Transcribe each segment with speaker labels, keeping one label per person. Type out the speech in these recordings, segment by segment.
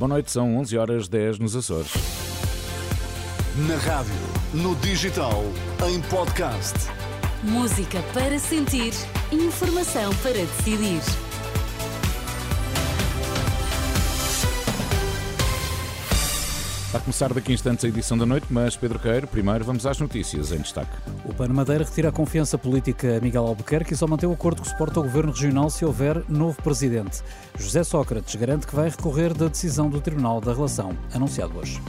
Speaker 1: Boa noite, são 11 horas 10 nos Açores.
Speaker 2: Na rádio, no digital, em podcast.
Speaker 3: Música para sentir, informação para decidir.
Speaker 1: Vai começar daqui a instantes a edição da noite, mas Pedro Queiro, primeiro vamos às notícias em destaque.
Speaker 4: O PAN Madeira retira a confiança política a Miguel Albuquerque e só mantém o acordo que suporta o governo regional se houver novo presidente. José Sócrates garante que vai recorrer da decisão do Tribunal da Relação, anunciado hoje.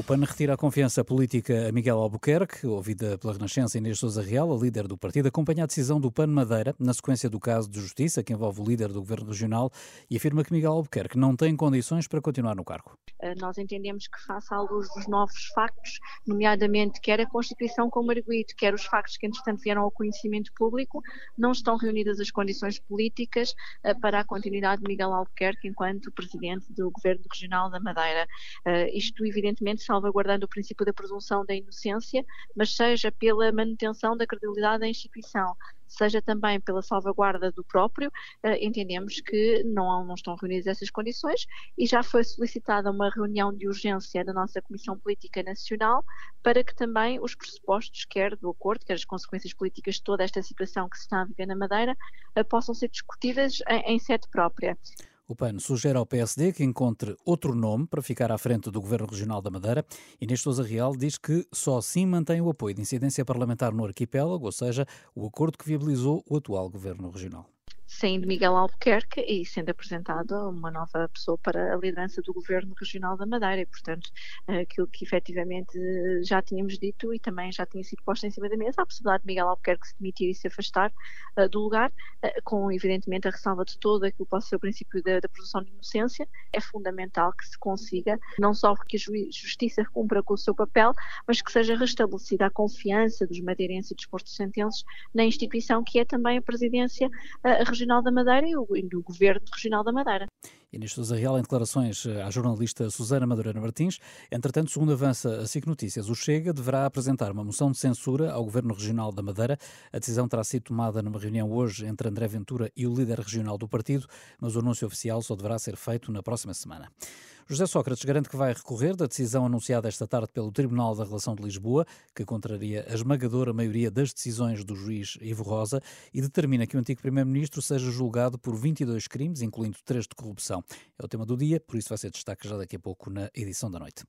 Speaker 4: O PAN retira a confiança política a Miguel Albuquerque, ouvida pela Renascença Inês Sousa Real, a líder do partido, acompanha a decisão do PAN Madeira, na sequência do caso de justiça que envolve o líder do governo regional, e afirma que Miguel Albuquerque não tem condições para continuar no cargo.
Speaker 5: Eh, nós entendemos que, face à luz dos novos factos, nomeadamente quer a Constituição como arguído, quer os factos que, entretanto, vieram ao conhecimento público, não estão reunidas as condições políticas eh, para a continuidade de Miguel Albuquerque enquanto presidente do governo regional da Madeira. Eh, isto, evidentemente, salvaguardando o princípio da presunção da inocência, mas seja pela manutenção da credibilidade da instituição, seja também pela salvaguarda do próprio, eh, entendemos que não, não estão reunidas essas condições e já foi solicitada uma reunião de urgência da nossa Comissão Política Nacional para que também os pressupostos, quer do acordo, quer as consequências políticas de toda esta situação que se está a viver na Madeira, eh, possam ser discutidas em, em sede própria.
Speaker 4: O PAN sugere ao PSD que encontre outro nome para ficar à frente do Governo Regional da Madeira. Inês Sousa Real diz que só assim mantém o apoio de incidência parlamentar no arquipélago, ou seja, o acordo que viabilizou o atual Governo Regional
Speaker 5: saindo Miguel Albuquerque e sendo apresentada uma nova pessoa para a liderança do Governo Regional da Madeira. E, portanto, aquilo que efetivamente já tínhamos dito e também já tinha sido posto em cima da mesa, a possibilidade de Miguel Albuquerque se demitir e se afastar uh, do lugar, uh, com evidentemente a ressalva de todo aquilo que pode ser o princípio da, da de inocência, é fundamental que se consiga não só que a Justiça cumpra com o seu papel, mas que seja restabelecida a confiança dos madeirenses e dos postos sentenses na instituição que é também a Presidência uh, Regional Regional da Madeira e, o, e do Governo Regional da Madeira.
Speaker 4: Inês Sousa Real, em declarações eh, à jornalista Susana Madureira Martins. Entretanto, segundo avança a SIC Notícias, o Chega deverá apresentar uma moção de censura ao Governo Regional da Madeira. A decisão terá sido tomada numa reunião hoje entre André Ventura e o líder regional do partido, mas o anúncio oficial só deverá ser feito na próxima semana. José Sócrates garante que vai recorrer da decisão anunciada esta tarde pelo Tribunal da Relação de Lisboa, que contraria a esmagadora maioria das decisões do juiz Ivo Rosa e determina que o antigo Primeiro-Ministro seja julgado por 22 crimes, incluindo três de corrupção. É o tema do dia, por isso vai ser destaque já daqui a pouco na edição da noite.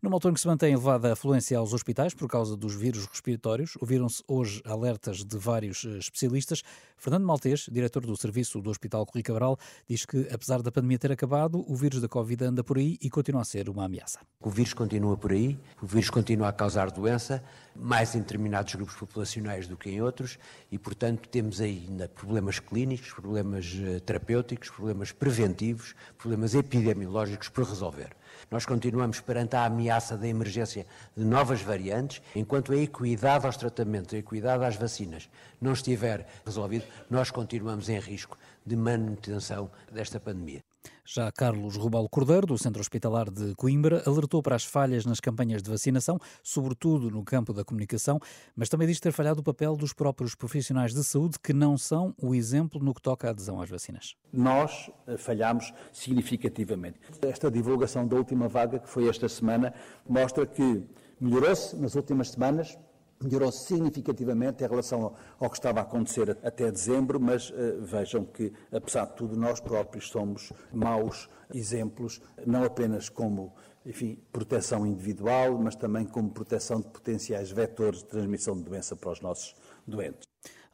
Speaker 4: No altura em que se mantém elevada afluência aos hospitais por causa dos vírus respiratórios, ouviram-se hoje alertas de vários eh, especialistas. Fernando Maltês, diretor do serviço do Hospital Corri Cabral, diz que, apesar da pandemia ter acabado, o vírus da Covid anda por aí e continua a ser uma ameaça.
Speaker 6: O vírus continua por aí, o vírus continua a causar doença, mais em determinados grupos populacionais do que em outros, e, portanto, temos ainda problemas clínicos, problemas eh, terapêuticos, problemas preventivos, problemas epidemiológicos por resolver. Nós continuamos perante a ameaça da emergência de novas variantes, enquanto a equidade aos tratamentos, a equidade às vacinas não estiver resolvido, nós continuamos em risco de manutenção desta pandemia.
Speaker 4: Já Carlos Rubal Cordeiro, do Centro Hospitalar de Coimbra, alertou para as falhas nas campanhas de vacinação, sobretudo no campo da comunicação, mas também diz ter falhado o papel dos próprios profissionais de saúde, que não são o exemplo no que toca à adesão às vacinas.
Speaker 7: Nós eh, falhamos significativamente. Esta divulgação da última vaga, que foi esta semana, mostra que melhorou-se nas últimas semanas, melhorou significativamente em relação ao que estava a acontecer até dezembro, mas uh, vejam que, apesar de tudo, nós próprios somos maus exemplos, não apenas como enfim, proteção individual, mas também como proteção de potenciais vetores de transmissão de doença para os nossos doentes.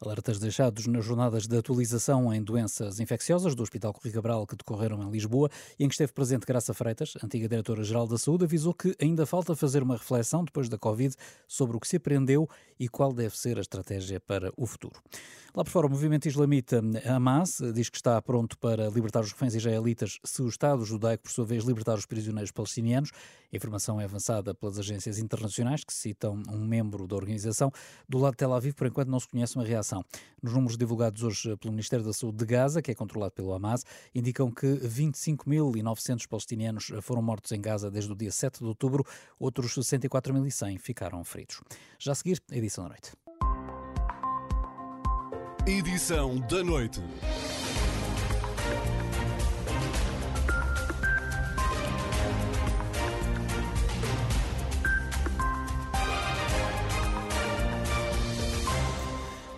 Speaker 4: Alertas deixados nas jornadas de atualização em doenças infecciosas do Hospital Corri Cabral que decorreram em Lisboa e em que esteve presente Graça Freitas, antiga diretora-geral da Saúde, avisou que ainda falta fazer uma reflexão depois da Covid sobre o que se aprendeu e qual deve ser a estratégia para o futuro. Lá por fora, o movimento islamita Hamas diz que está pronto para libertar os reféns israelitas se o Estado judaico, por sua vez, libertar os prisioneiros palestinianos. A informação é avançada pelas agências internacionais que citam um membro da organização. Do lado de Tel Aviv, por enquanto, não se conhece uma reação. Nos números divulgados hoje pelo Ministério da Saúde de Gaza, que é controlado pelo Hamas, indicam que 25.900 palestinianos foram mortos em Gaza desde o dia 7 de outubro, outros 64.100 ficaram feridos. Já a seguir, edição da noite.
Speaker 2: Edição da noite.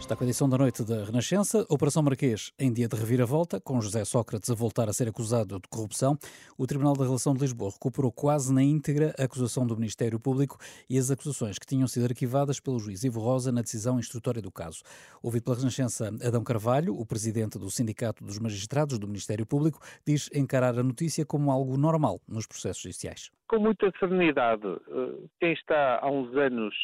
Speaker 4: Está com a edição da noite da Renascença. Operação Marquês em dia de reviravolta, com José Sócrates a voltar a ser acusado de corrupção. O Tribunal da Relação de Lisboa recuperou quase na íntegra a acusação do Ministério Público e as acusações que tinham sido arquivadas pelo juiz Ivo Rosa na decisão instrutória do caso. Ouvido pela Renascença, Adão Carvalho, o presidente do Sindicato dos Magistrados do Ministério Público, diz encarar a notícia como algo normal nos processos judiciais.
Speaker 8: Com muita serenidade. Eh, quem está há uns anos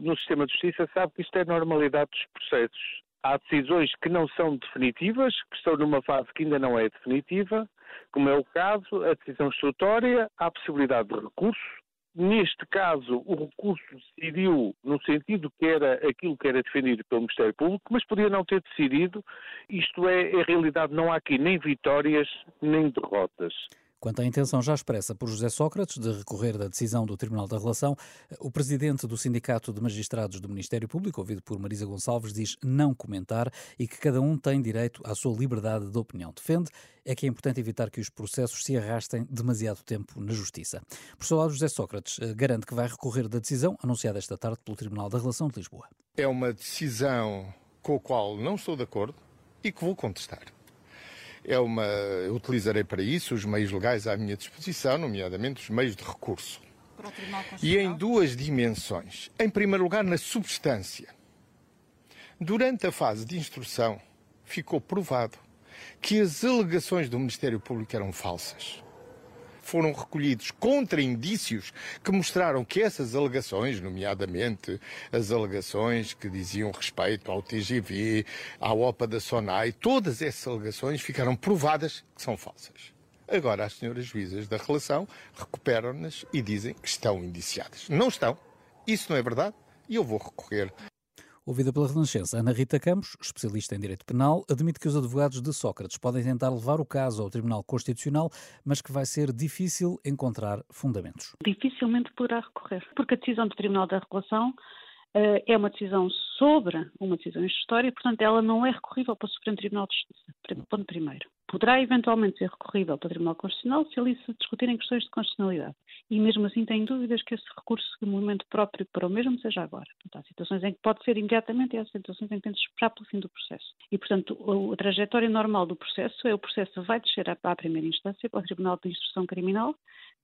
Speaker 8: no sistema de justiça sabe que isto é normalidade dos processos. Há decisões que não são definitivas, que estão numa fase que ainda não é definitiva, como é o caso, a decisão instrutória, há possibilidade de recurso. Neste caso, o recurso decidiu no sentido que era aquilo que era defendido pelo Ministério Público, mas podia não ter decidido. Isto é, em realidade, não há aqui nem vitórias nem derrotas.
Speaker 4: Quanto à intenção já expressa por José Sócrates de recorrer da decisão do Tribunal da Relação, o presidente do Sindicato de Magistrados do Ministério Público, ouvido por Marisa Gonçalves, diz não comentar e que cada um tem direito à sua liberdade de opinião. Defende é que é importante evitar que os processos se arrastem demasiado tempo na Justiça. Por seu lado, José Sócrates eh, garante que vai recorrer da decisão anunciada esta tarde pelo Tribunal da Relação de Lisboa.
Speaker 9: É uma decisão com a qual não estou de acordo e que vou contestar é uma, eu utilizarei para isso os meios legais à minha disposição, nomeadamente os meios de recurso. E em duas dimensões. Em primeiro lugar, na substância. Durante a fase de instrução, ficou provado que as alegações do Ministério Público eram falsas foram recolhidos contra-indícios que mostraram que essas alegações, nomeadamente as alegações que diziam respeito ao TGV, à OPA da SONAI, todas essas alegações ficaram provadas que são falsas. Agora as senhoras juízas da relação recuperam-nas e dizem que estão indiciadas. Não estão. Isso não é verdade e eu vou recorrer
Speaker 4: Ouvida pela Renascença, Ana Rita Campos, especialista em direito penal, admite que os advogados de Sócrates podem tentar levar o caso ao Tribunal Constitucional, mas que vai ser difícil encontrar fundamentos.
Speaker 10: Dificilmente poderá recorrer, porque a decisão do Tribunal da Relação uh, é uma decisão sobre uma decisão história, portanto, ela não é recorrível para o Supremo Tribunal de Justiça. Ponto primeiro poderá eventualmente ser recorrível para o Tribunal Constitucional se ali se discutirem questões de constitucionalidade. E mesmo assim tem dúvidas que esse recurso de momento próprio para o mesmo seja agora. Portanto, há situações em que pode ser imediatamente e há situações em que tem de esperar pelo fim do processo. E, portanto, a trajetória normal do processo é o processo vai descer à, à primeira instância, para o Tribunal de Instrução Criminal,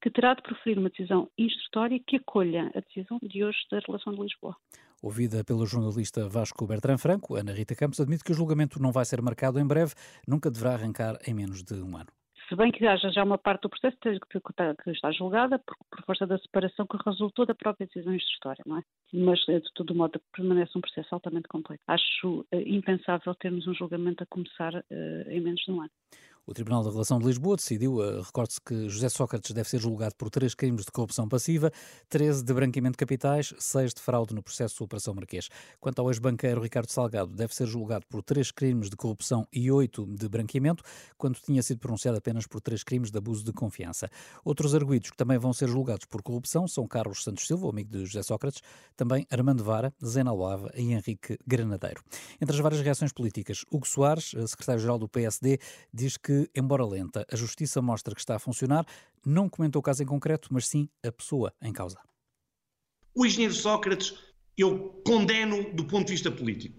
Speaker 10: que terá de proferir uma decisão instrutória que acolha a decisão de hoje da relação de Lisboa.
Speaker 4: Ouvida pelo jornalista Vasco Bertrand Franco, Ana Rita Campos admite que o julgamento não vai ser marcado em breve, nunca deverá arrancar em menos de um ano.
Speaker 10: Se bem que haja já uma parte do processo que está julgada por, força da separação que resultou da própria decisão instrutória, não é? Mas, de todo modo, permanece um processo altamente complexo. Acho uh, impensável termos um julgamento a começar uh, em menos de um ano.
Speaker 4: O Tribunal da Relação de Lisboa decidiu, uh, recorde-se que José Sócrates deve ser julgado por três crimes de corrupção passiva, 13 de branqueamento de capitais, 6 de fraude no processo de Operação Marquês. Quanto ao ex-banqueiro Ricardo Salgado, deve ser julgado por três crimes de corrupção e oito de branqueamento, quando tinha sido pronunciado apenas por três crimes de abuso de confiança. Outros arguídos que também vão ser julgados por corrupção são Carlos Santos Silva, amigo de José Sócrates, também Armando Vara, Zena Lava e Henrique Granadeiro. Entre as várias reações políticas, Hugo Soares, eh, secretário-geral do PSD, diz que embora lenta, a justiça mostra que está a funcionar. Não comentou o caso em concreto, mas sim a pessoa em causa.
Speaker 11: O engenheiro Sócrates eu condeno do ponto de vista político.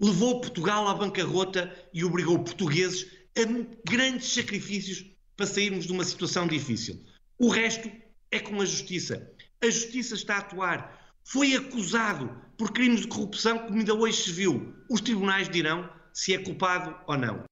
Speaker 11: Levou Portugal à bancarrota e obrigou portugueses a grandes sacrifícios para sairmos de uma situação difícil. O resto é com a justiça. A justiça está a atuar. Foi acusado por crimes de corrupção, como ainda hoje se viu. Os tribunais dirão se é culpado ou não.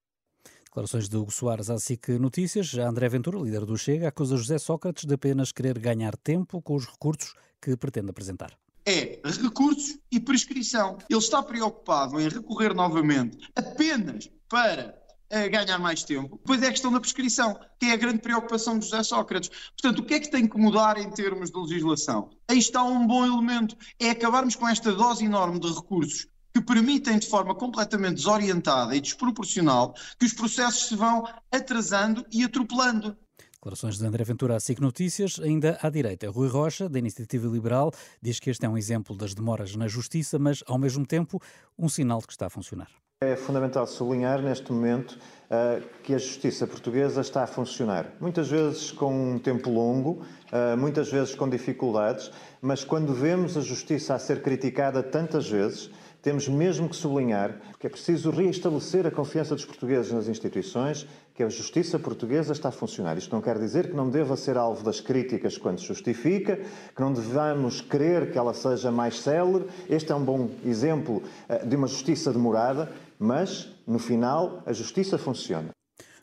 Speaker 4: Declarações de Hugo Soares à SIC Notícias. André Ventura, líder do Chega, acusa José Sócrates de apenas querer ganhar tempo com os recursos que pretende apresentar
Speaker 12: é recursos e prescrição. Ele está preocupado em recorrer novamente apenas para uh, ganhar mais tempo. Depois é a questão da prescrição, que é a grande preocupação de José Sócrates. Portanto, o que é que tem que mudar em termos de legislação? Aí está um bom elemento, é acabarmos com esta dose enorme de recursos que permitem de forma completamente desorientada e desproporcional que os processos se vão atrasando e atropelando.
Speaker 4: Declarações de André Ventura à SIC Notícias. Ainda à direita, Rui Rocha, da Iniciativa Liberal, diz que este é um exemplo das demoras na justiça, mas, ao mesmo tempo, um sinal de que está a funcionar.
Speaker 13: É fundamental sublinhar neste momento uh, que a justiça portuguesa está a funcionar. Muitas vezes com um tempo longo, uh, muitas vezes com dificuldades, mas quando vemos a justiça a ser criticada tantas vezes, temos mesmo que sublinhar que é preciso reestabelecer a confiança dos portugueses nas instituições, que a justiça portuguesa está a funcionar. Isto não quer dizer que não deva ser alvo das críticas quando se justifica, que não devamos querer que ela seja mais célere. Este é um bom exemplo eh, de uma justiça demorada, mas, no final, a justiça funciona.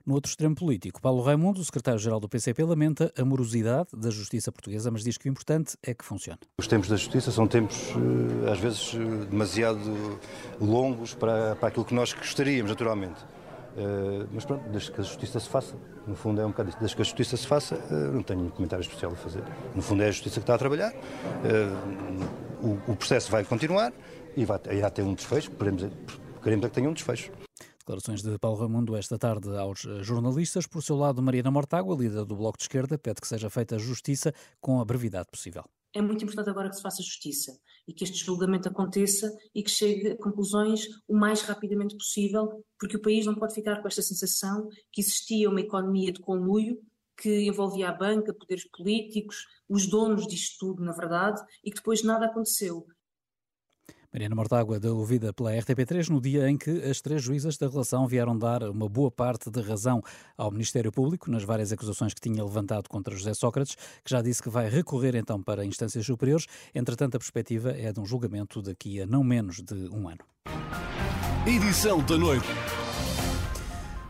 Speaker 4: No outro extremo político, Paulo Raimundo, secretário-geral do PCP, lamenta a morosidade da justiça portuguesa, mas diz que o importante é que funcione.
Speaker 14: Os tempos da justiça são tempos, eh, às vezes, eh, demasiado longos para, para aquilo que nós gostaríamos, naturalmente. Uh, mas pronto, desde que a justiça se faça, no fundo é um bocado isso, desde que a justiça se faça, não tenho um comentário especial a fazer. No fundo é a justiça que está a trabalhar, o, processo vai continuar e vai, irá ter um desfecho, queremos é que tenha um desfecho.
Speaker 4: Declarações de Paulo Raimundo esta tarde aos eh, jornalistas. Por seu lado, Mariana Mortágua, líder do Bloco de Esquerda, pede que seja feita justiça com a brevidade possível.
Speaker 15: É muito importante agora que se faça justiça e que este julgamento aconteça e que chegue a conclusões o mais rapidamente possível, porque o país não pode ficar com esta sensação que existia uma economia de conluio que envolvia a banca, poderes políticos, os donos disto tudo, na verdade, e que depois nada aconteceu.
Speaker 4: Mariana Mortágua, da ouvida pela RTP3, no dia em que as três juízas da relação vieram dar uma boa parte de razão ao Ministério Público nas várias acusações que tinha levantado contra José Sócrates, que já disse que vai recorrer então para instâncias superiores. Entretanto, a perspectiva é de um julgamento daqui a não menos de um ano.
Speaker 2: Edição da noite.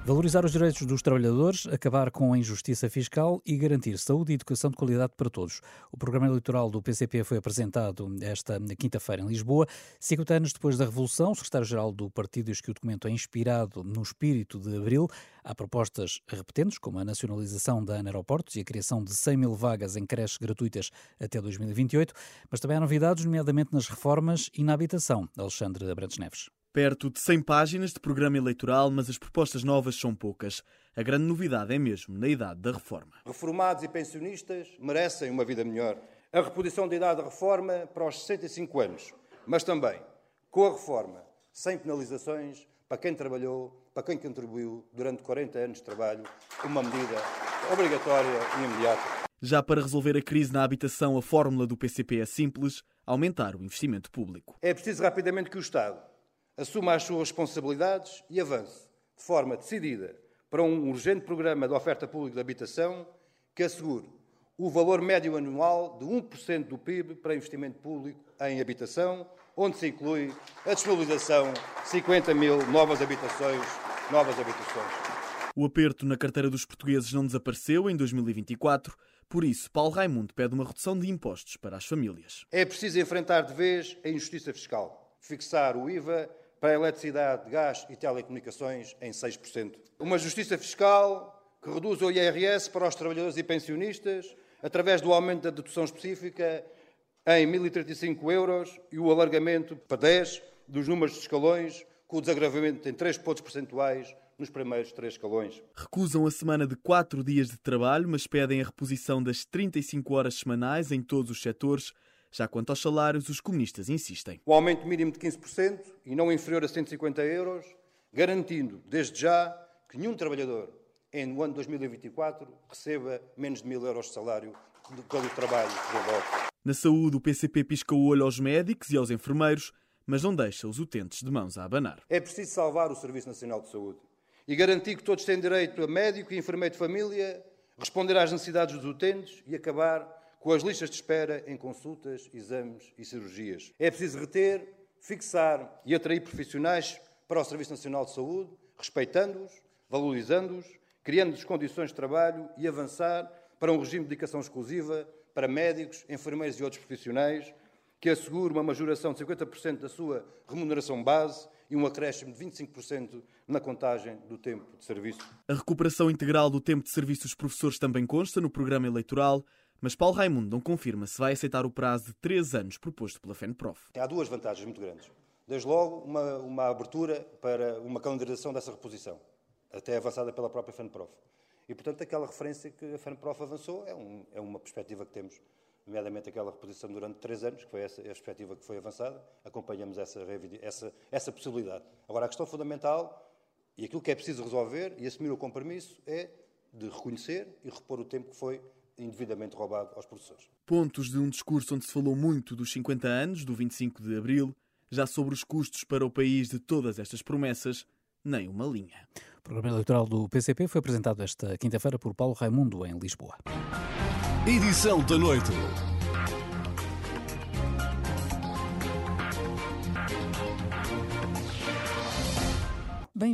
Speaker 4: Valorizar os direitos dos trabalhadores, acabar com a injustiça fiscal e garantir saúde e educação de qualidade para todos. O programa eleitoral do PCP foi apresentado esta quinta-feira em Lisboa. 50 anos depois da Revolução, o secretário-geral do partido diz que o documento é inspirado no espírito de Abril. Há propostas repetentes, como a nacionalização da Aeroportos e a criação de 100 mil vagas em creches gratuitas até 2028, mas também há novidades, nomeadamente nas reformas e na habitação. Alexandre Abrantes Neves.
Speaker 16: Perto de 100 páginas de programa eleitoral, mas as propostas novas são poucas. A grande novidade é mesmo na idade da reforma.
Speaker 17: Reformados e pensionistas merecem uma vida melhor. A reposição da idade da reforma para os 65 anos, mas também, com a reforma, sem penalizações para quem trabalhou, para quem contribuiu durante 40 anos de trabalho, uma medida obrigatória e imediata.
Speaker 16: Já para resolver a crise na habitação, a fórmula do PCP é simples: aumentar o investimento público.
Speaker 17: É preciso rapidamente que o Estado assuma as suas responsabilidades e avance de forma decidida para um urgente programa de oferta pública de habitação que assegure o valor médio anual de 1% do PIB para investimento público em habitação, onde se inclui a disponibilização de 50 mil novas habitações. Novas habitações.
Speaker 16: O aperto na carteira dos portugueses não desapareceu em 2024, por isso, Paulo Raimundo pede uma redução de impostos para as famílias.
Speaker 17: É preciso enfrentar de vez a injustiça fiscal, fixar o IVA para a eletricidade, gás e telecomunicações em 6%. Uma justiça fiscal que reduz o IRS para os trabalhadores e pensionistas através do aumento da dedução específica em 1.035 euros e o alargamento para 10 dos números de escalões, com o desagravamento em 3 pontos percentuais nos primeiros três escalões.
Speaker 16: Recusam a semana de 4 dias de trabalho, mas pedem a reposição das 35 horas semanais em todos os setores já quanto aos salários, os comunistas insistem.
Speaker 17: O aumento mínimo de 15% e não inferior a 150 euros, garantindo, desde já, que nenhum trabalhador, no ano 2024, receba menos de mil euros de salário pelo trabalho que desenvolve.
Speaker 16: Na saúde, o PCP pisca o olho aos médicos e aos enfermeiros, mas não deixa os utentes de mãos a abanar.
Speaker 17: É preciso salvar o Serviço Nacional de Saúde e garantir que todos têm direito a médico e enfermeiro de família, responder às necessidades dos utentes e acabar com as listas de espera em consultas, exames e cirurgias. É preciso reter, fixar e atrair profissionais para o Serviço Nacional de Saúde, respeitando-os, valorizando-os, criando-lhes condições de trabalho e avançar para um regime de dedicação exclusiva para médicos, enfermeiros e outros profissionais, que assegure uma majoração de 50% da sua remuneração base e um acréscimo de 25% na contagem do tempo de serviço.
Speaker 16: A recuperação integral do tempo de serviço dos professores também consta no programa eleitoral. Mas Paulo Raimundo não confirma se vai aceitar o prazo de três anos proposto pela FENPROF.
Speaker 17: Há duas vantagens muito grandes. Desde logo, uma, uma abertura para uma calendarização dessa reposição, até avançada pela própria FENPROF. E, portanto, aquela referência que a FENPROF avançou é, um, é uma perspectiva que temos, nomeadamente aquela reposição durante três anos, que foi essa a perspectiva que foi avançada. Acompanhamos essa, essa, essa possibilidade. Agora, a questão fundamental e aquilo que é preciso resolver e assumir o compromisso é de reconhecer e repor o tempo que foi indevidamente roubado aos professores.
Speaker 16: Pontos de um discurso onde se falou muito dos 50 anos, do 25 de abril, Já sobre os custos para o país de todas estas promessas, nem uma linha.
Speaker 4: O programa eleitoral do PCP foi apresentado esta quinta-feira por Paulo Raimundo, em Lisboa.
Speaker 2: Edição da noite.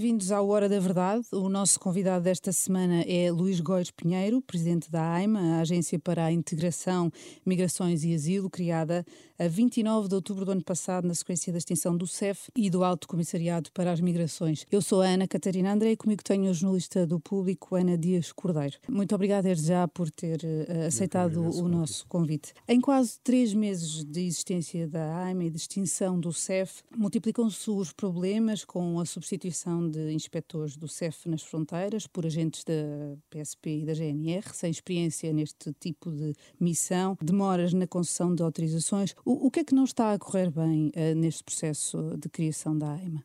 Speaker 18: Bem-vindos ao Hora da Verdade. O nosso convidado desta semana é Luís Góis Pinheiro, presidente da AIMA, a Agência para a Integração, Migrações e Asilo, criada a 29 de outubro do ano passado, na sequência da extinção do CEF e do Alto Comissariado para as Migrações. Eu sou a Ana Catarina André e comigo tenho a jornalista do público, Ana Dias Cordeiro. Muito obrigada desde já por ter uh, aceitado o nosso convite. Em quase três meses de existência da AIMA e de extinção do CEF, multiplicam-se os problemas com a substituição de inspectores do CEF nas fronteiras por agentes da PSP e da GNR, sem experiência neste tipo de missão, demoras na concessão de autorizações. O, o que é que não está a correr bem uh, neste processo de criação da AIMA?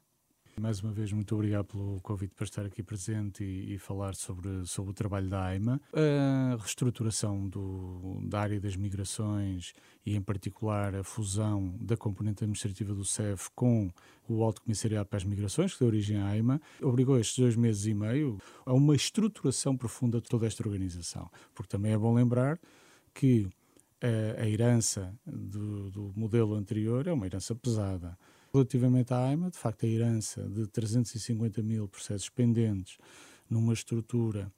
Speaker 19: Mais uma vez, muito obrigado pelo convite para estar aqui presente e, e falar sobre, sobre o trabalho da AIMA. A reestruturação do, da área das migrações e, em particular, a fusão da componente administrativa do CEF com o Alto Comissariado para as Migrações, que deu origem à AIMA, obrigou estes dois meses e meio a uma estruturação profunda de toda esta organização. Porque também é bom lembrar que a, a herança do, do modelo anterior é uma herança pesada Relativamente à AIMA, de facto, a herança de 350 mil processos pendentes numa estrutura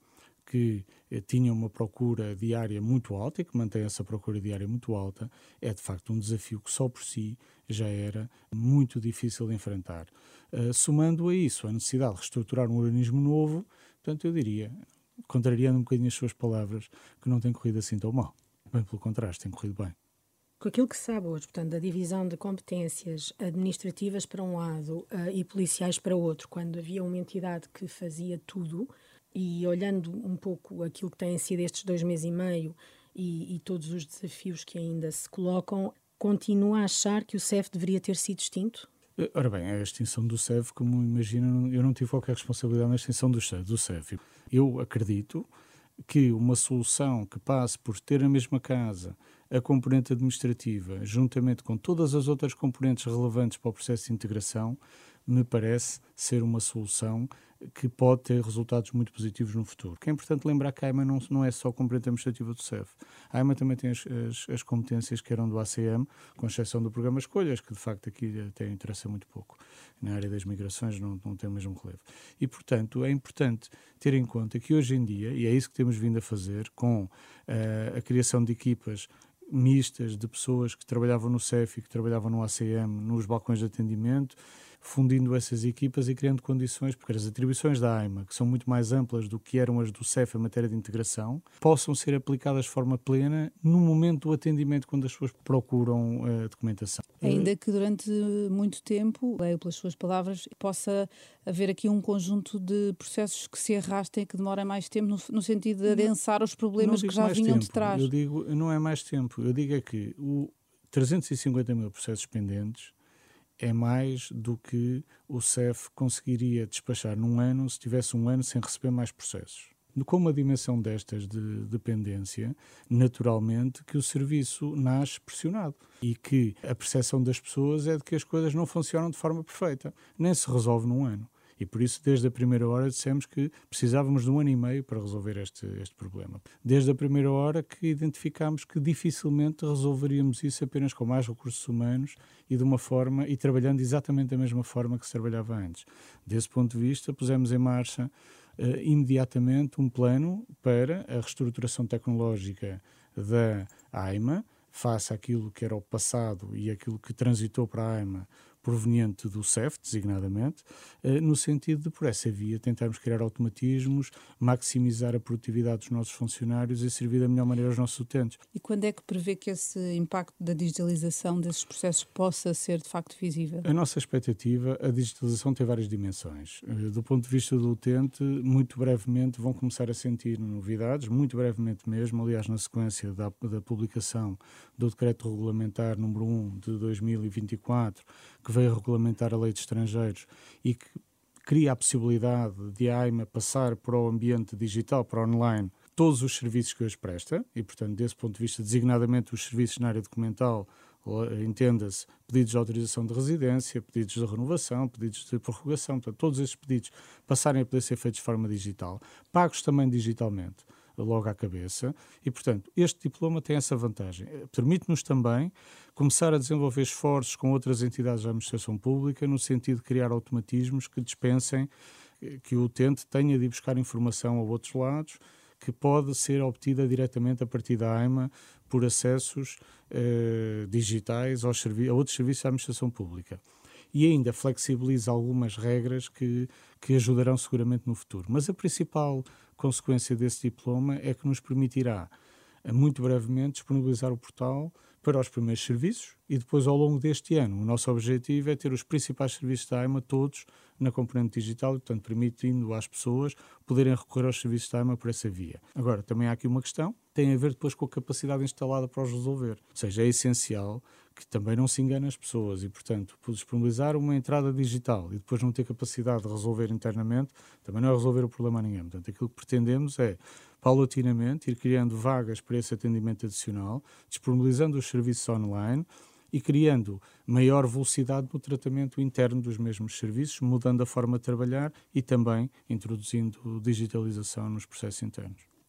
Speaker 19: que eh, tinha uma procura diária muito alta e que mantém essa procura diária muito alta, é de facto um desafio que só por si já era muito difícil de enfrentar. Uh, somando a isso a necessidade de reestruturar um organismo novo, portanto, eu diria, contrariando um bocadinho as suas palavras, que não tem corrido assim tão mal. Bem pelo contrário, tem corrido bem
Speaker 18: com aquilo que sabe hoje, portanto, da divisão de competências administrativas para um lado uh, e policiais para outro, quando havia uma entidade que fazia tudo, e olhando um pouco aquilo que têm sido estes dois meses e meio e, e todos os desafios que ainda se colocam, continua a achar que o CEF deveria ter sido extinto?
Speaker 19: Eh, ora bem, a extinção do CEF, como imagina, eu não tive qualquer responsabilidade na extinção do CEF. Eu acredito que uma solução que passe por ter a mesma casa, a componente administrativa, juntamente com todas as outras componentes relevantes para o processo de integração, me parece ser uma solução que pode ter resultados muito positivos no futuro. Que é importante lembrar que a AIMA não, não é só a componente administrativa do CEF. A AIMA também tem as, as, as, competências que eram do ACM, com exceção do programa Escolhas, que de facto aqui até interessa muito pouco. Na área das migrações não, não tem o mesmo relevo. E, portanto, é importante ter em conta que hoje em dia, e é isso que temos vindo a fazer com uh, a criação de equipas mistas de pessoas que trabalhavam no CEF e que trabalhavam no ACM, nos balcões de atendimento, fundindo essas equipas e criando condições, porque as atribuições da AIMA, que são muito mais amplas do que eram as do CEF em matéria de integração, possam ser aplicadas de forma plena no momento do atendimento, quando as pessoas procuram a uh, documentação.
Speaker 18: Ainda que durante muito tempo, leio pelas suas palavras, possa haver aqui um conjunto de processos que se arrastem, que demorem mais tempo, no, no sentido de adensar os problemas que já vinham
Speaker 19: tempo.
Speaker 18: de trás.
Speaker 19: Eu digo, não é mais tempo, eu digo é que o 350 mil processos pendentes é mais do que o CEF conseguiria despachar num ano se tivesse um ano sem receber mais processos. Com uma dimensão destas de dependência, naturalmente que o serviço nasce pressionado e que a percepção das pessoas é de que as coisas não funcionam de forma perfeita, nem se resolve num ano. E por isso, desde a primeira hora, dissemos que precisávamos de um ano e meio para resolver este, este problema. Desde a primeira hora que identificámos que dificilmente resolveríamos isso apenas com mais recursos humanos e de uma forma e trabalhando exatamente da mesma forma que se trabalhava antes. Desse ponto de vista, pusemos em marcha uh, imediatamente um plano para a reestruturação tecnológica da AIMA, face àquilo que era o passado e aquilo que transitou para a AIMA proveniente do CEF, designadamente, eh, no sentido de, por essa via, tentarmos criar automatismos, maximizar a produtividade dos nossos funcionários e servir da melhor maneira aos nossos utentes.
Speaker 18: E quando é que prevê que esse impacto da digitalização desses processos possa ser de facto visível?
Speaker 19: A nossa expectativa, a digitalização tem várias dimensões. Eh, do ponto de vista do utente, muito brevemente vão começar a sentir novidades, muito brevemente mesmo, aliás, na sequência da, da publicação do Decreto Regulamentar número 1 de 2024, que veio regulamentar a lei de estrangeiros e que cria a possibilidade de a AIMA passar para o ambiente digital, para online, todos os serviços que hoje presta, e, portanto, desse ponto de vista, designadamente os serviços na área documental, entenda-se pedidos de autorização de residência, pedidos de renovação, pedidos de prorrogação, portanto, todos esses pedidos passarem a poder ser feitos de forma digital, pagos também digitalmente logo à cabeça. E, portanto, este diploma tem essa vantagem. Permite-nos também começar a desenvolver esforços com outras entidades da administração pública, no sentido de criar automatismos que dispensem que o utente tenha de ir buscar informação a outros lados, que pode ser obtida diretamente a partir da AIMA por acessos eh, digitais aos a outros serviços da administração pública. E ainda flexibiliza algumas regras que, que ajudarão seguramente no futuro. Mas a principal consequência desse diploma é que nos permitirá, muito brevemente, disponibilizar o portal para os primeiros serviços e depois, ao longo deste ano, o nosso objetivo é ter os principais serviços da AIMA todos na componente digital portanto, permitindo às pessoas poderem recorrer aos serviços da AIMA por essa via. Agora, também há aqui uma questão, tem a ver depois com a capacidade instalada para os resolver. Ou seja, é essencial que também não se engane as pessoas e, portanto, disponibilizar uma entrada digital e depois não ter capacidade de resolver internamente, também não é resolver o problema a ninguém. Portanto, aquilo que pretendemos é, paulatinamente, ir criando vagas para esse atendimento adicional, disponibilizando os serviços online e criando maior velocidade no tratamento interno dos mesmos serviços, mudando a forma de trabalhar e também introduzindo digitalização nos processos internos.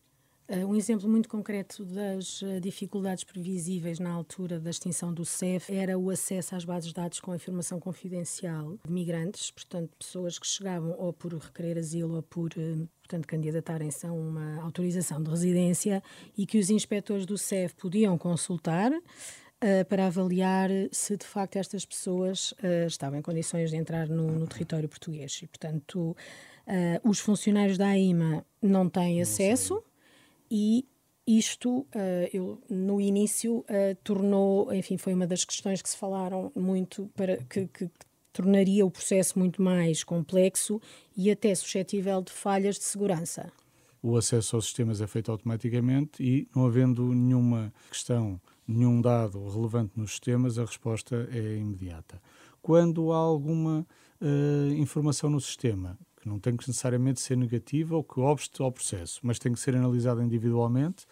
Speaker 20: Uh, um exemplo muito concreto das uh, dificuldades previsíveis na altura da extinção do CEF era o acesso às bases de dados com informação confidencial de migrantes, portanto, pessoas que chegavam ou por requerer asilo ou por, uh, portanto, candidatarem-se a uma autorização de residência e que os inspectores do CEF podiam consultar. para avaliar se de facto estas pessoas estavam em condições de entrar no, no território português. E, portanto, os funcionários da AIMA não têm acesso, e isto, uh, eu, no início, uh, tornou, enfim, foi uma das questões que se falaram muito para que, que, que tornaria o processo muito mais complexo e até suscetível de falhas de segurança.
Speaker 19: O acesso aos sistemas é feito automaticamente e, não havendo nenhuma questão, nenhum dado relevante nos sistemas, a resposta é imediata. Quando há alguma uh, informação no sistema que não tem que necessariamente ser negativa ou que obste ao processo, mas tem que ser analisada individualmente,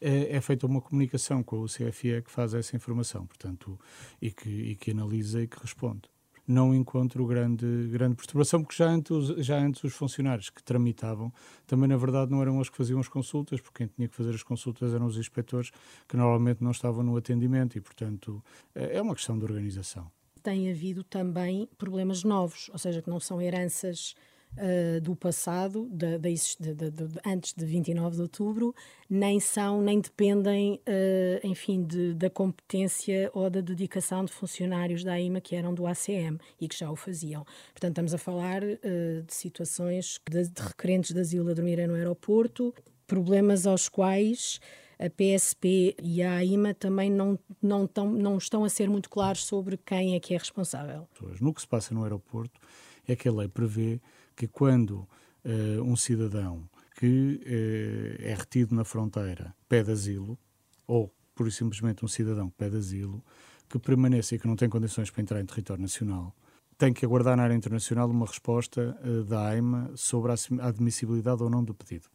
Speaker 19: é, é, feita uma comunicação com o CFE que faz essa informação, portanto, e que, e que analisa e que responde. Não encontro grande, grande perturbação, porque já antes, já antes os funcionários que tramitavam também, na verdade, não eram os que faziam as consultas, porque quem tinha que fazer as consultas eram os inspectores que normalmente não estavam no atendimento e, portanto, é, é uma questão de organização.
Speaker 20: Tem havido também problemas novos, ou seja, que não são heranças uh, do passado, de, de, de, antes de 29 de outubro, nem são, nem dependem, uh, enfim, da competência ou da dedicação de funcionários da AIMA que eram do ACM e que já o faziam. Portanto, estamos a falar uh, de situações de, de requerentes de asilo a dormirem no aeroporto, problemas aos quais a PSP e a AIMA também não, não, tão, não estão a ser muito claros sobre quem é que é responsável.
Speaker 19: No que se passa no aeroporto é que a lei prevê que quando uh, um cidadão que uh, é retido na fronteira pede asilo, ou por simplesmente um cidadão que pede asilo, que permaneça e que não tem condições para entrar em território nacional, tem que aguardar na área internacional uma resposta uh, da AIMA sobre a admissibilidade ou não do pedido.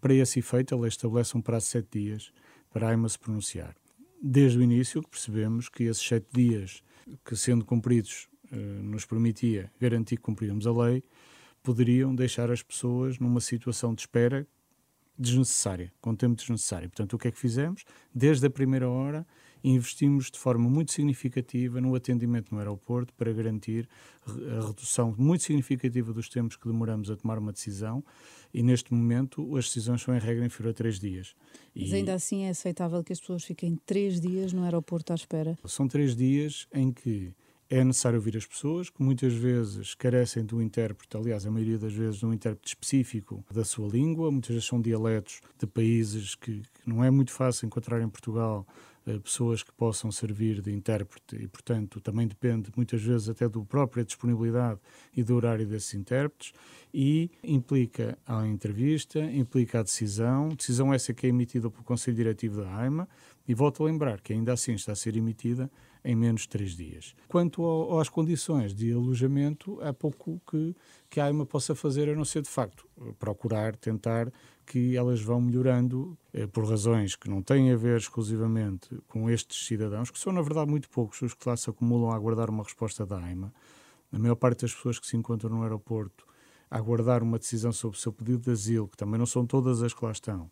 Speaker 19: Para esse efeito, a lei estabelece um prazo de sete dias para a AIMA se pronunciar. Desde o início percebemos que esses sete dias, que sendo cumpridos nos permitia garantir que cumpríamos a lei, poderiam deixar as pessoas numa situação de espera desnecessária, com tempo desnecessário. Portanto, o que é que fizemos? Desde a primeira hora, investimos de forma muito significativa no atendimento no aeroporto para garantir a redução muito significativa dos tempos que demoramos a tomar uma decisão e neste momento as decisões são em regra inferior a três dias.
Speaker 18: Mas ainda assim é aceitável que as pessoas fiquem três dias no aeroporto à espera?
Speaker 19: São três dias em que é necessário ouvir as pessoas, que muitas vezes carecem do intérprete, aliás, a maioria das vezes de um intérprete específico da sua língua, muitas vezes são dialetos de países que, que não é muito fácil encontrar em Portugal eh, pessoas que possam servir de intérprete. E, portanto, também depende muitas vezes até da própria disponibilidade e do horário desses intérpretes. E implica a entrevista, implica a decisão, decisão essa que é emitida pelo Conselho Diretivo da AIMA e volto a lembrar que ainda assim está a ser emitida em menos de três dias. Quanto ao, às condições de alojamento, há pouco que, que a AIMA possa fazer, a não ser de facto procurar, tentar que elas vão melhorando eh, por razões que não têm a ver exclusivamente com estes cidadãos, que são na verdade muito poucos os que lá se acumulam a aguardar uma resposta da AIMA. A maior parte das pessoas que se encontram no aeroporto a aguardar uma decisão sobre o seu pedido de asilo, que também não são todas as que lá estão,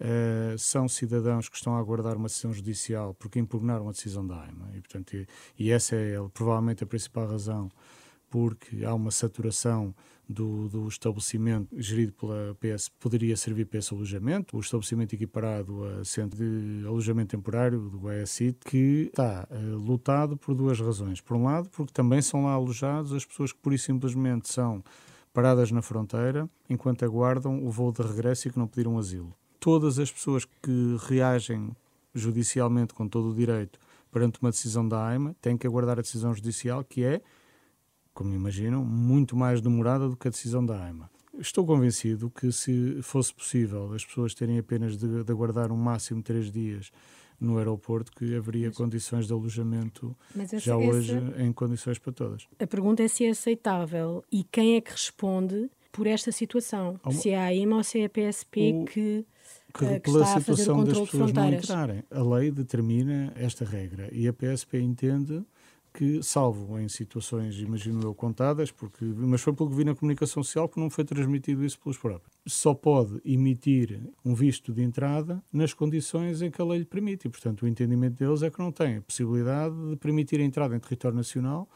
Speaker 19: uh, são cidadãos que estão a aguardar uma decisão judicial porque impugnaram a decisão da AIMA. E, portanto, e, e essa é provavelmente a principal razão porque há uma saturação do, do, estabelecimento gerido pela PS, poderia servir para esse alojamento, o estabelecimento equiparado a centro de alojamento temporário do ESIT, que está uh, por duas razões. Por um lado, porque também são lá alojados as pessoas que pura e simplesmente são paradas na fronteira enquanto aguardam o voo de regresso e que não pediram asilo. Todas as pessoas que reagem judicialmente com todo o direito perante uma decisão da AIMA têm que aguardar a decisão judicial, que é, como imaginam, muito mais demorada do que a decisão da AIMA. Estou convencido que, se fosse possível as pessoas terem apenas de, de aguardar um máximo de três dias no aeroporto que haveria mas, condições de alojamento essa, já hoje essa, em condições para todas.
Speaker 20: A pergunta é se é aceitável e quem é que responde por esta situação, Uma, se é a AIMA ou se é a PSP o, que,
Speaker 19: que, que está a fazer o controle das pessoas. Não entrarem. A lei determina esta regra e a PSP entende que, salvo em situações, imagino eu, contadas, porque, mas foi pelo que vi na comunicação social que não foi transmitido isso pelos próprios. Só pode emitir um visto de entrada nas condições em que a lei lhe permite. E, portanto, o entendimento deles é que não tem a possibilidade de permitir a entrada em território nacional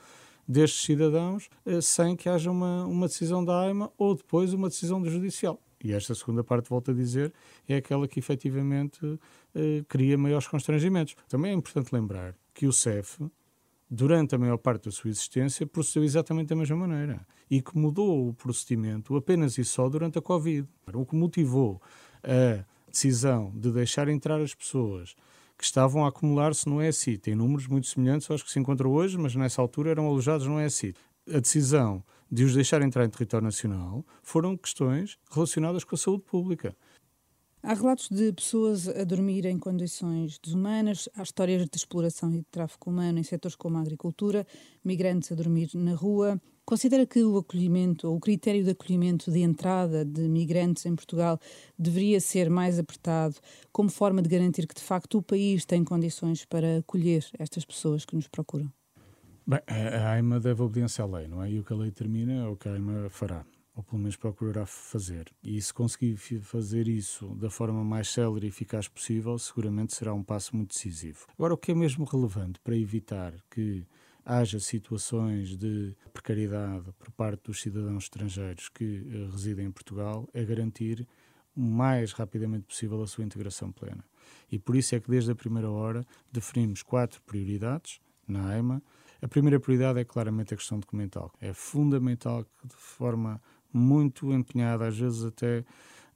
Speaker 19: destes cidadãos eh, sem que haja uma, uma decisão da AIMA ou depois uma decisão do judicial. E esta segunda parte, volto a dizer, é aquela que efetivamente eh, cria maiores constrangimentos. Também é importante lembrar que o CEF durante a maior parte da sua existência, procedeu exatamente da mesma maneira e que mudou o procedimento apenas e só durante a Covid. O que motivou a decisão de deixar entrar as pessoas que estavam a acumular-se no ESI, tem números muito semelhantes aos que se encontram hoje, mas nessa altura eram alojados no ESI. A decisão de os deixar entrar em território nacional foram questões relacionadas com a saúde pública.
Speaker 18: Há relatos de pessoas a dormir em condições desumanas, há histórias de exploração e de tráfico humano em setores como a agricultura, migrantes a dormir na rua. Considera que o acolhimento, ou o critério de acolhimento de entrada de migrantes em Portugal deveria ser mais apertado, como forma de garantir que de facto o país tem condições para acolher estas pessoas que nos procuram?
Speaker 19: Bem, a AIMA deve obediência à lei, não é? E o que a lei termina é o que a AIMA fará ou pelo menos procurará fazer. E se conseguir fazer isso da forma mais célere e eficaz possível, seguramente será um passo muito decisivo. Agora, o que é mesmo relevante para evitar que haja situações de precariedade por parte dos cidadãos estrangeiros que uh, residem em Portugal é garantir o mais rapidamente possível a sua integração plena. E por isso é que desde a primeira hora definimos quatro prioridades na AIMA. A primeira prioridade é claramente a questão documental. É fundamental que de forma muito empenhada, às vezes até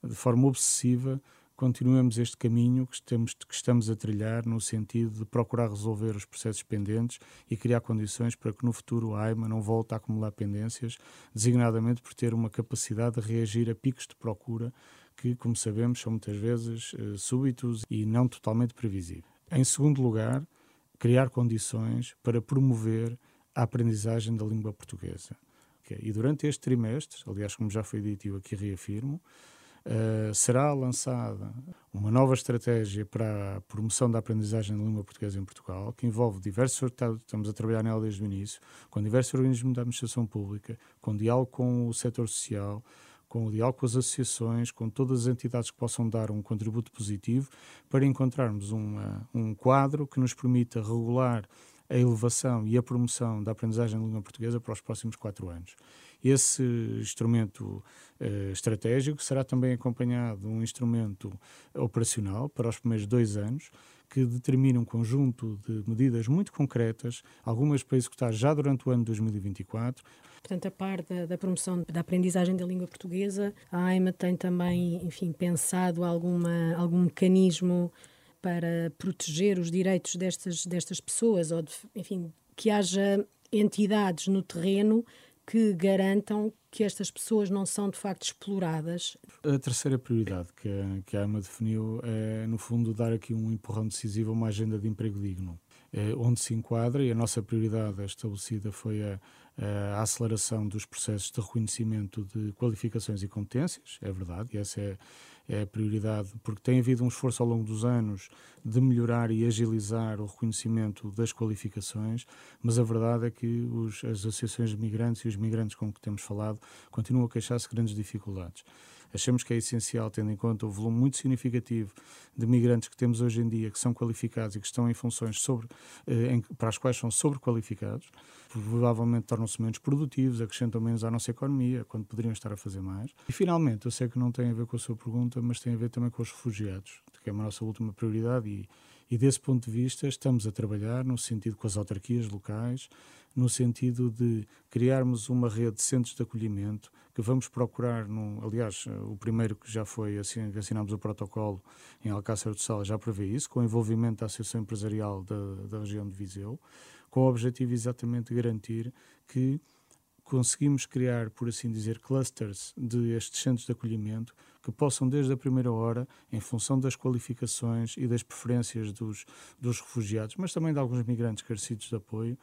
Speaker 19: de forma obsessiva, continuemos este caminho que, que estamos a trilhar no sentido de procurar resolver os processos pendentes e criar condições para que no futuro a AIMA não volte a acumular pendências, designadamente por ter uma capacidade de reagir a picos de procura que, como sabemos, são muitas vezes uh, súbitos e não totalmente previsíveis. Em segundo lugar, criar condições para promover a aprendizagem da língua portuguesa. E durante este trimestre, aliás, como já foi dito e eu aqui reafirmo, uh, será lançada uma nova estratégia para a promoção da aprendizagem da língua portuguesa em Portugal, que envolve diversos, estamos a trabalhar nela desde o início, com diversos organismos da administração pública, com diálogo com o setor social, com o diálogo com as associações, com todas as entidades que possam dar um contributo positivo, para encontrarmos uma, um quadro que nos permita regular a elevação e a promoção da aprendizagem da língua portuguesa para os próximos quatro anos. Esse instrumento uh, estratégico será também acompanhado de um instrumento operacional para os primeiros dois anos, que determina um conjunto de medidas muito concretas, algumas para executar já durante o ano de 2024.
Speaker 20: Portanto, a par da, da, promoção da aprendizagem da língua portuguesa, a AIMA tem também, enfim, pensado alguma, algum mecanismo para proteger os direitos destas, destas pessoas, ou de, enfim, que haja entidades no terreno que garantam que estas pessoas não são de facto exploradas.
Speaker 19: A terceira prioridade que que a AMA definiu é, no fundo, dar aqui um empurrão decisivo a uma agenda de emprego digno. eh, onde se enquadra e a nossa prioridade estabelecida foi a, a aceleração dos processos de reconhecimento de qualificações e competências, é verdade, e essa é, é a prioridade, porque tem havido um esforço ao longo dos anos de melhorar e agilizar o reconhecimento das qualificações, mas a verdade é que os, as associações de migrantes e os migrantes com que temos falado continuam a queixar-se de grandes dificuldades. Achamos que é essencial, tendo em conta o volume muito significativo de migrantes que temos hoje em dia, que são qualificados e que estão em funções sobre, eh, em, para as quais são sobrequalificados, provavelmente tornam-se menos produtivos, acrescentam menos à nossa economia, quando poderiam estar a fazer mais. E, finalmente, eu sei que não tem a ver com a sua pergunta, mas tem a ver também com os refugiados, que é a nossa última prioridade e, e desse ponto de vista estamos a trabalhar no sentido com as autarquias locais, no sentido de criarmos uma rede de centros de acolhimento que vamos procurar, no, aliás, o primeiro que já foi, assim, assinámos o protocolo em Alcácer do Sal, já prevê isso, com o envolvimento da Associação Empresarial da, da região de Viseu, com o objetivo exatamente de garantir que conseguimos criar, por assim dizer, clusters de estes centros de acolhimento que possam, desde a primeira hora, em função das qualificações e das preferências dos, dos refugiados, mas também de alguns migrantes carecidos de apoio,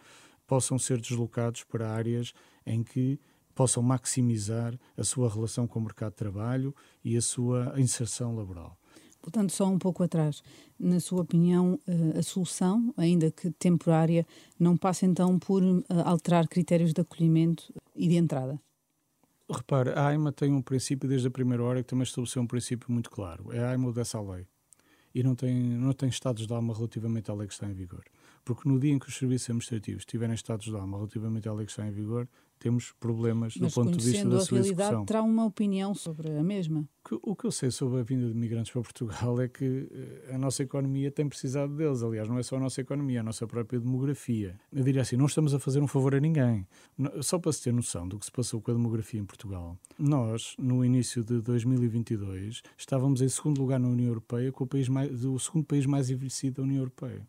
Speaker 19: possam ser deslocados para áreas em que possam maximizar a sua relação com o mercado de trabalho e a sua inserção laboral.
Speaker 18: Voltando só um pouco atrás, na sua opinião, eh, a solução, ainda que temporária, não passa então por eh, alterar critérios de acolhimento e de entrada?
Speaker 19: Repare, a AIMA tem um princípio desde a primeira hora que também estabeleceu um princípio muito claro. É a AIMA dessa lei. E não tem, não tem estados de alma relativamente à lei que está em vigor. Porque no dia em que os serviços administrativos tiverem estados de alma relativamente à lei que está em vigor, temos problemas
Speaker 18: Mas,
Speaker 19: do ponto de vista da sua
Speaker 18: realidade,
Speaker 19: execução.
Speaker 18: terá uma opinião sobre a mesma?
Speaker 19: O que eu sei sobre a vinda de migrantes para Portugal é que eh, a nossa economia tem precisado deles. Aliás, não é só a nossa economia, a nossa própria demografia. Eu diria assim: não estamos a fazer um favor a ninguém. Só para se ter noção do que se passou com a demografia em Portugal, nós, no início de 2022, estávamos em segundo lugar na União Europeia, com o, país mais, o segundo país mais envelhecido da União Europeia.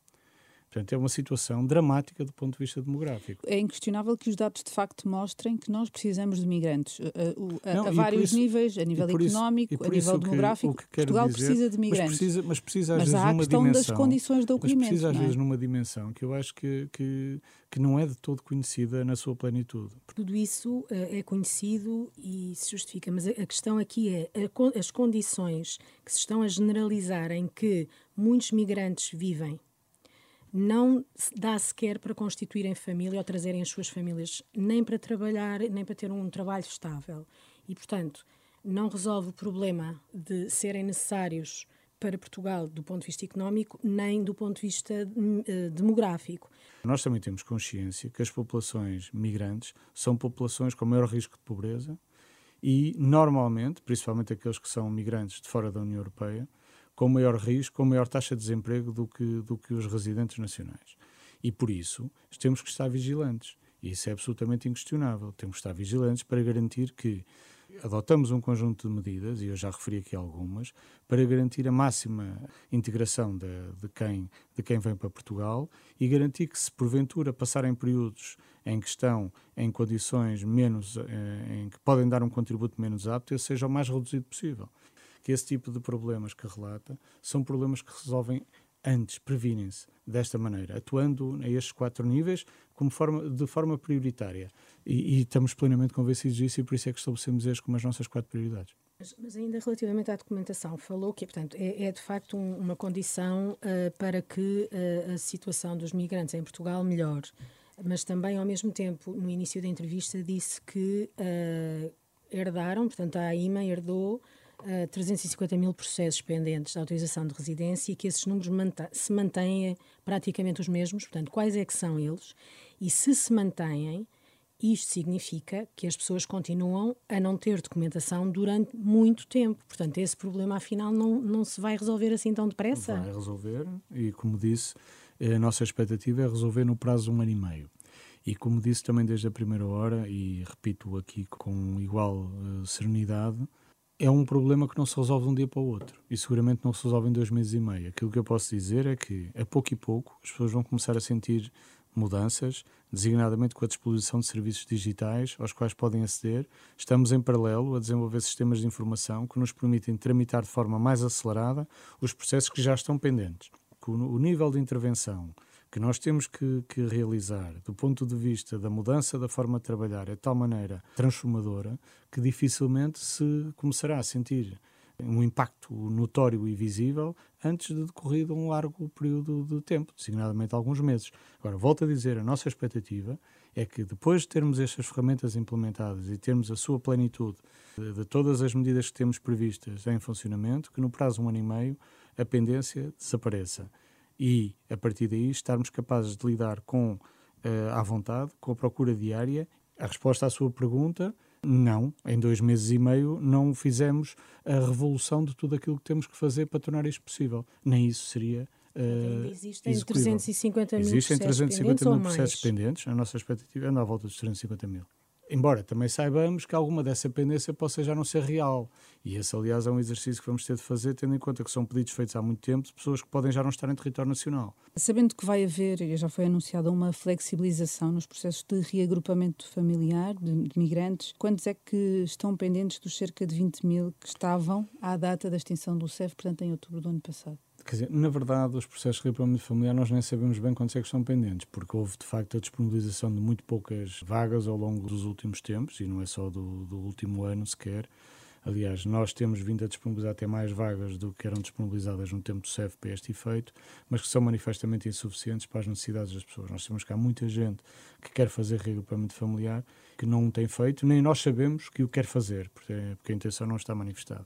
Speaker 19: Portanto, é uma situação dramática do ponto de vista demográfico.
Speaker 18: É inquestionável que os dados de facto mostrem que nós precisamos de migrantes a, a, a, Não, a vários isso, níveis, a nível económico, a nível demográfico. Que, que Portugal dizer, precisa de migrantes.
Speaker 19: Mas precisa, mas precisa às
Speaker 18: mas
Speaker 19: vezes
Speaker 18: há a
Speaker 19: numa
Speaker 18: questão
Speaker 19: dimensão,
Speaker 18: das condições de acolhimento.
Speaker 19: Mas precisa às
Speaker 18: é?
Speaker 19: vezes numa dimensão que eu acho que, que, que não é de todo conhecida na sua plenitude.
Speaker 20: Tudo isso uh, é conhecido e se justifica, mas a, a questão aqui é a, as condições que se estão a generalizar em que muitos migrantes vivem não dá sequer para constituírem família ou trazerem as suas famílias, nem para trabalhar, nem para ter um trabalho estável. E, portanto, não resolve o problema de serem necessários para Portugal do ponto de vista económico, nem do ponto de vista uh, demográfico.
Speaker 19: Nós também temos consciência que as populações migrantes são populações com maior risco de pobreza e, normalmente, principalmente aqueles que são migrantes de fora da União Europeia, com maior risco, com maior taxa de desemprego do que, do que os residentes nacionais. E por isso temos que estar vigilantes. E isso é absolutamente inquestionável. Temos que estar vigilantes para garantir que adotamos um conjunto de medidas, e eu já referi aqui algumas, para garantir a máxima integração de, de, quem, de quem vem para Portugal e garantir que, se porventura passarem períodos em que estão em condições menos, eh, em que podem dar um contributo menos apto, esse seja o mais reduzido possível que esse tipo de problemas que relata são problemas que resolvem antes, previnem-se desta maneira, atuando a estes quatro níveis como forma, de forma prioritária. E, e, estamos plenamente convencidos disso e por isso é que estabelecemos estes como as nossas quatro prioridades.
Speaker 20: Mas, mas ainda relativamente à documentação, falou que portanto, é, é de facto um, uma condição uh, para que uh, a situação dos migrantes em Portugal melhore. Mas também, ao mesmo tempo, no início da entrevista, disse que uh, herdaram, portanto, a AIMA herdou uh, 350 mil processos pendentes de autorização de residência e que esses números se mantêm praticamente os mesmos. Portanto, quais é que são eles? E se se mantêm, isto significa que as pessoas continuam a não ter documentação durante muito tempo. Portanto, esse problema, afinal, não, não se vai resolver assim tão depressa?
Speaker 19: Vai resolver e, como disse, a nossa expectativa é resolver no prazo de um ano e meio. E como disse também desde a primeira hora, e repito aqui com igual uh, serenidade, é um problema que não se resolve de um dia para o outro e seguramente não se resolve em dois meses e meio. Aquilo que eu posso dizer é que, a pouco e pouco, as pessoas vão começar a sentir mudanças, designadamente com a disposição de serviços digitais aos quais podem aceder. Estamos em paralelo a desenvolver sistemas de informação que nos permitem tramitar de forma mais acelerada os processos que já estão pendentes. O nível de intervenção que nós temos que, que, realizar do ponto de vista da mudança da forma de trabalhar é de tal maneira transformadora que dificilmente se começará a sentir um impacto notório e visível antes de decorrido um largo período de tempo, designadamente alguns meses. Agora, volto a dizer, a nossa expectativa é que depois de termos estas ferramentas implementadas e termos a sua plenitude de, de todas as medidas que temos previstas em funcionamento, que no prazo de um ano e meio a pendência desapareça e, a partir daí, estarmos capazes de lidar com, uh, à vontade, com a procura diária. A resposta à sua pergunta não, em dois meses e meio não fizemos a revolução de tudo aquilo que temos que fazer para tornar isto possível. Nem isso seria. Uh,
Speaker 20: existem 350 mil
Speaker 19: Existem
Speaker 20: processos
Speaker 19: 350
Speaker 20: pendentes
Speaker 19: mil processos pendentes. A nossa expectativa anda à volta dos 350 mil. Embora também saibamos que alguma dessa pendência possa já não ser real. E esse, aliás, é um exercício que vamos ter de fazer, tendo em conta que são pedidos feitos há muito tempo de pessoas que podem já não estar em território nacional.
Speaker 18: Sabendo que vai haver, e já foi anunciada, uma flexibilização nos processos de reagrupamento familiar de, de migrantes, quantos é que estão pendentes dos cerca de 20 mil que estavam à data da extinção do CEF, portanto, em outubro do ano passado?
Speaker 19: Quer dizer, na verdade, os processos de reagrupamento familiar nós nem sabemos bem quantos é que estão pendentes, porque houve de facto a disponibilização de muito poucas vagas ao longo dos últimos tempos, e não é só do, do último ano sequer. Aliás, nós temos vindo a disponibilizar até mais vagas do que eram disponibilizadas no tempo do CEF para este efeito, mas que são manifestamente insuficientes para as necessidades das pessoas. Nós temos há muita gente que quer fazer reagrupamento familiar que não tem feito, nem nós sabemos que o quer fazer, porque a intenção não está manifestada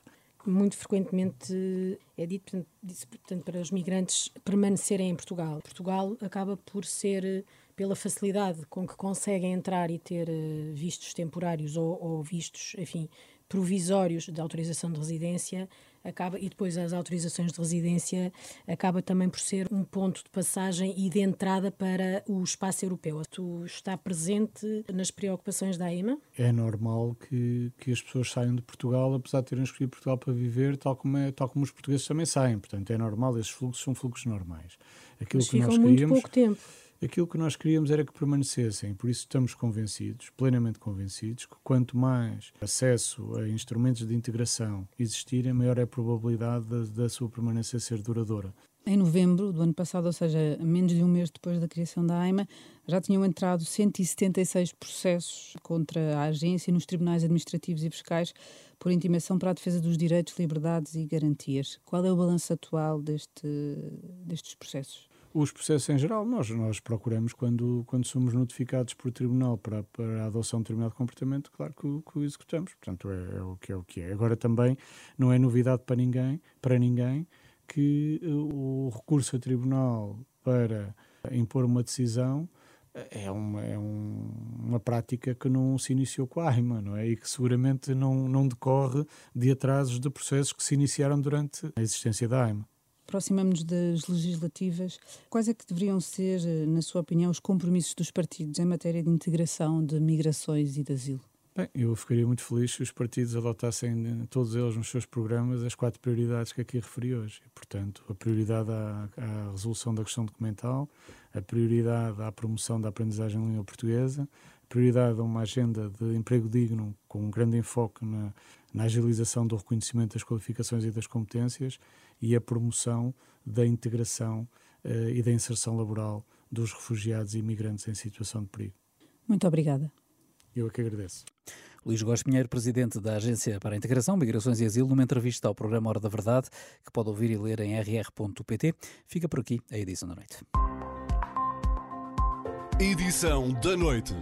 Speaker 20: muito frequentemente é dito portanto, para os migrantes permanecerem em Portugal. Portugal acaba por ser, pela facilidade com que conseguem entrar e ter eh, vistos temporários ou, ou vistos, enfim, provisórios de autorização de residência, acaba e depois as autorizações de residência acaba também por ser um ponto de passagem e de entrada para o espaço europeu. Tu está presente nas preocupações da AIMA?
Speaker 19: É normal que, que as pessoas saiam de Portugal, apesar de terem escolhido Portugal para viver, tal como, é, tal como os portugueses também saem. Portanto, é normal, esses fluxos são fluxos normais.
Speaker 20: Aquilo Mas que ficam nós muito queríamos, pouco tempo.
Speaker 19: Aquilo que nós queríamos era que permanecessem, por isso estamos convencidos, plenamente convencidos, que quanto mais acesso a instrumentos de integração existirem, maior é a probabilidade da, sua permanência ser duradoura.
Speaker 18: Em novembro do ano passado, ou seja, menos de um mês depois da criação da AIMA, já tinham entrado 176 processos contra a agência nos tribunais administrativos e fiscais por intimação para a defesa dos direitos, liberdades e garantias. Qual é o balanço atual deste, destes processos?
Speaker 19: Os processos em geral, nós, nós procuramos, quando, quando somos notificados por tribunal para, para a adoção de determinado comportamento, claro que, que o executamos. Portanto, é, é, o que é o que é. Agora também não é novidade para ninguém, para ninguém que eh, o recurso a tribunal para impor uma decisão é uma, é um, uma prática que não se iniciou com a AIMA, não é? E que seguramente não, não decorre de atrasos de processos que se iniciaram durante a existência da AIMA.
Speaker 18: Aproximamos-nos das legislativas. Quais é que deveriam ser, na sua opinião, os compromissos dos partidos em matéria de integração de migrações e de asilo?
Speaker 19: Bem, eu ficaria muito feliz se os partidos adotassem, eh, todos eles nos seus programas, as quatro prioridades que aqui referi hoje. portanto, a prioridade à, à, resolução da questão documental, a prioridade à promoção da aprendizagem em língua portuguesa, a prioridade a uma agenda de emprego digno com um grande enfoque na, na agilização do reconhecimento das qualificações e das competências e a promoção da integração uh, e da inserção laboral dos refugiados e imigrantes em situação de perigo.
Speaker 18: Muito obrigada.
Speaker 19: Eu é que agradeço.
Speaker 4: Luís Góes Pinheiro, presidente da Agência para a Integração, Migrações e Asilo, numa entrevista ao programa Hora da Verdade, que pode ouvir e ler em rr.pt. Fica por aqui a edição da noite.
Speaker 2: Edição da noite.